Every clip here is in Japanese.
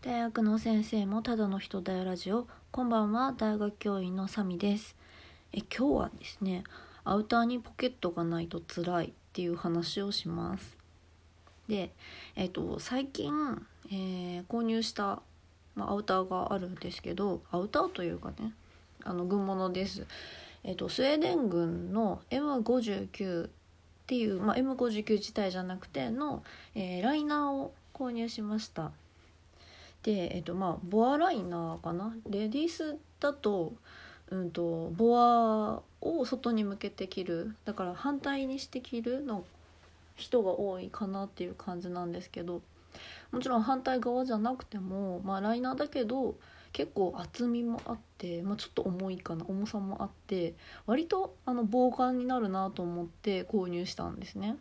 大学の先生もただの人だよラジオ。こんばんは大学教員のサミです。え今日はですねアウターにポケットがないと辛いっていう話をします。でえっと最近、えー購入した、まあ、アウターがあるんですけどアウターというかねあの軍物です。えっとスウェーデン軍の M59 っていう、まあ、M59 自体じゃなくての、えーライナーを購入しました。でえっとまあボアライナーかな？レディースだと,、うん、とボアを外に向けて着る。だから反対にして着るの人が多いかなっていう感じなんですけど。もちろん反対側じゃなくても、まあ、ライナーだけど結構厚みもあって、まあ、ちょっと重いかな重さもあって割とあの防寒になるなと思って購入したんですね。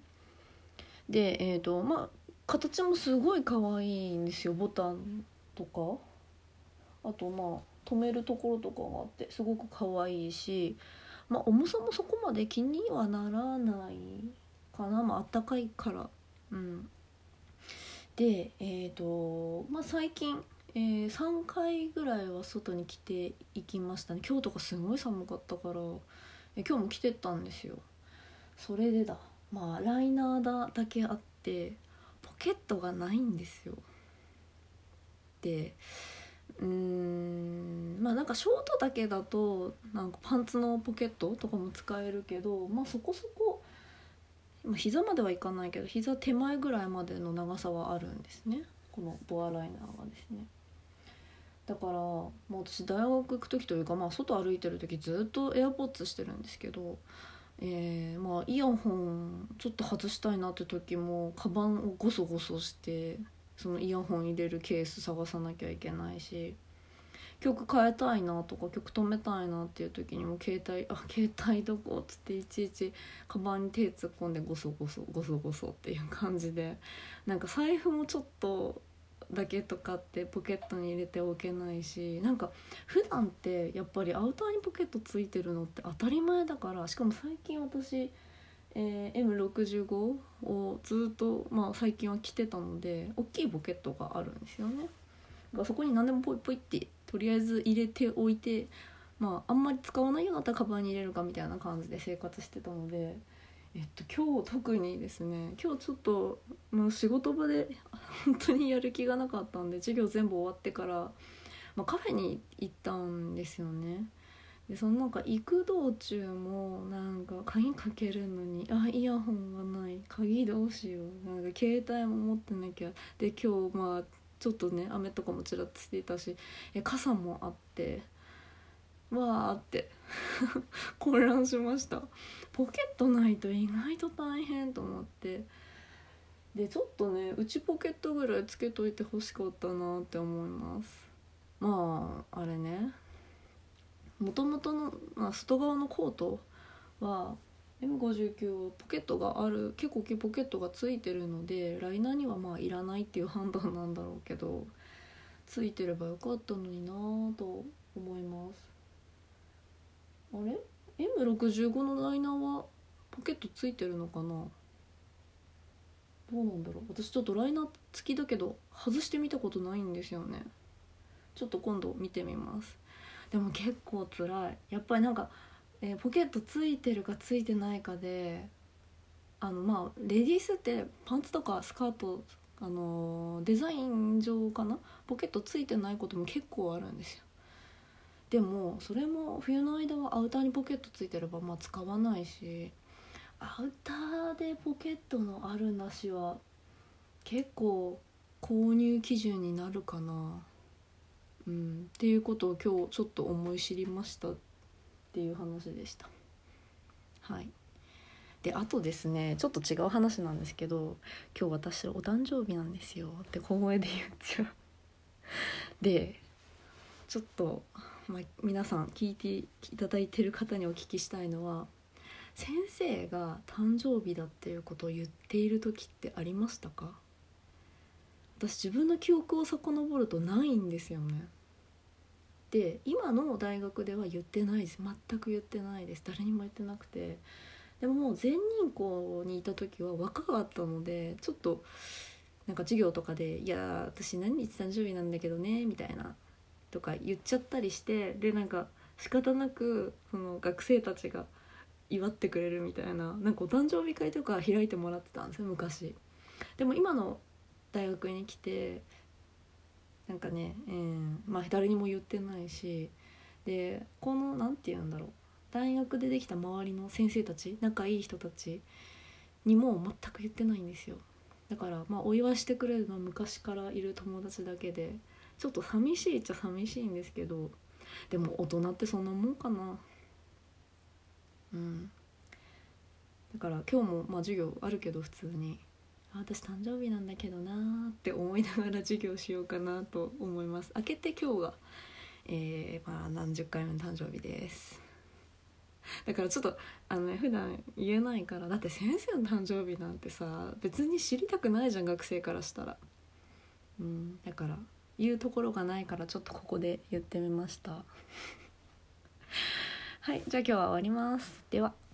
でえーとまあ形もすごい可愛いんですよボタン。とかあとまあ止めるところとかがあってすごく可愛いし、まあ、重さもそこまで気にはならないかな、まあったかいから。うん、でえっ、とまあ最近、えー3回ぐらいは外に着ていきましたね。今日とかすごい寒かったからえ今日も着てったんですよ。それでだ。まあライナーだだけあってポケットがないんですよ。でうーんまあなんかショートだけだとなんかパンツのポケットとかも使えるけどまあそこそこまあ膝まではいかないけど膝手前ぐらいまでの長さはあるんですね。このボアライナーがですね。だからもう私大学行く時というか、まあ、外歩いてる時ずっとエアポッツしてるんですけど、えーまあ、イヤホンちょっと外したいなって時もカバンをゴソゴソしてそのイヤホン入れるケース探さなきゃいけないし曲変えたいなとか曲止めたいなっていう時にも携帯 あ携帯どこっつっていちいちカバンに手突っ込んでゴソゴソゴソゴソっていう感じでなんか財布もちょっとだけとかってポケットに入れておけないしなんか普段ってやっぱりアウターにポケットついてるのって当たり前だからしかも最近私、えー M65 をずっと、まあ、最近は着てたので大きいポケットがあるんですよね。そこに何でもポイポイってとりあえず入れておいてまああんまり使わないようになったらカバンに入れるかみたいな感じで生活してたので。えっと、今日特にですね今日ちょっともう仕事場で 本当にやる気がなかったんで授業全部終わってから、まあ、カフェに行ったんですよね。でそのなんか行く道中もなんか鍵かけるのにあイヤホンがない。鍵どうしよう。なんか携帯も持ってなきゃ。で今日まあちょっとね雨とかもちらっとしていたしえ傘もあって。わーって。混乱しました。ポケットないと意外と大変と思って。でちょっとね内ポケットぐらいつけといてほしかったなって思います。まああれね。もともとの、まあ、外側のコートは M59 はポケットがある結構大きいポケットがついてるのでライナーにはまあいらないっていう判断なんだろうけどついてればよかったのになぁと思います。あれ？M65 のライナーはポケットついてるのかな？どうなんだろう？私ちょっとライナー付きだけど外してみたことないんですよね。ちょっと今度見てみます。でも結構辛い。やっぱりなんか、えーポケットついてるかついてないかであのまあレディースってパンツとかスカートあのーデザイン上かな？ポケットついてないことも結構あるんですよ。でもそれも冬の間はアウターにポケットついてればまあ使わないしアウターでポケットのあるなしは結構購入基準になるかな。うん。っていうことを今日ちょっと思い知りましたっていう話でした。はい。であとですねちょっと違う話なんですけど今日私お誕生日なんですよって小声で言っちゃう。でちょっと、まあ、皆さん聞いていただいてる方にお聞きしたいのは先生が誕生日だっていうことを言っている時ってありましたか？私自分の記憶を遡るとないんですよね。で今の大学では言ってないです。全く言ってないです。誰にも言ってなくて。でももう全人校にいた時は若かったのでちょっとなんか授業とかで「いや私何日誕生日なんだけどね」みたいなとか言っちゃったりしてでなんか仕方なくその学生たちが祝ってくれるみたいななんかお誕生日会とか開いてもらってたんですよ昔。でも今の大学に来てなんかね、えー、まあ誰にも言ってないしでこの何て言うんだろう大学でできた周りの先生たち仲いい人たちにも全く言ってないんですよ。だからまあお祝いしてくれるのは昔からいる友達だけでちょっと寂しいっちゃ寂しいんですけどでも大人ってそんなもんかな。うん。だから今日もまあ授業あるけど普通に。私誕生日なんだけどなーって思いながら授業しようかなと思います。明けて今日が、えー、まあ、何十回目の誕生日です。だからちょっとあのね普段言えないからだって先生の誕生日なんてさ別に知りたくないじゃん学生からしたら。うんだから言うところがないからちょっとここで言ってみました。はいじゃあ今日は終わります。では。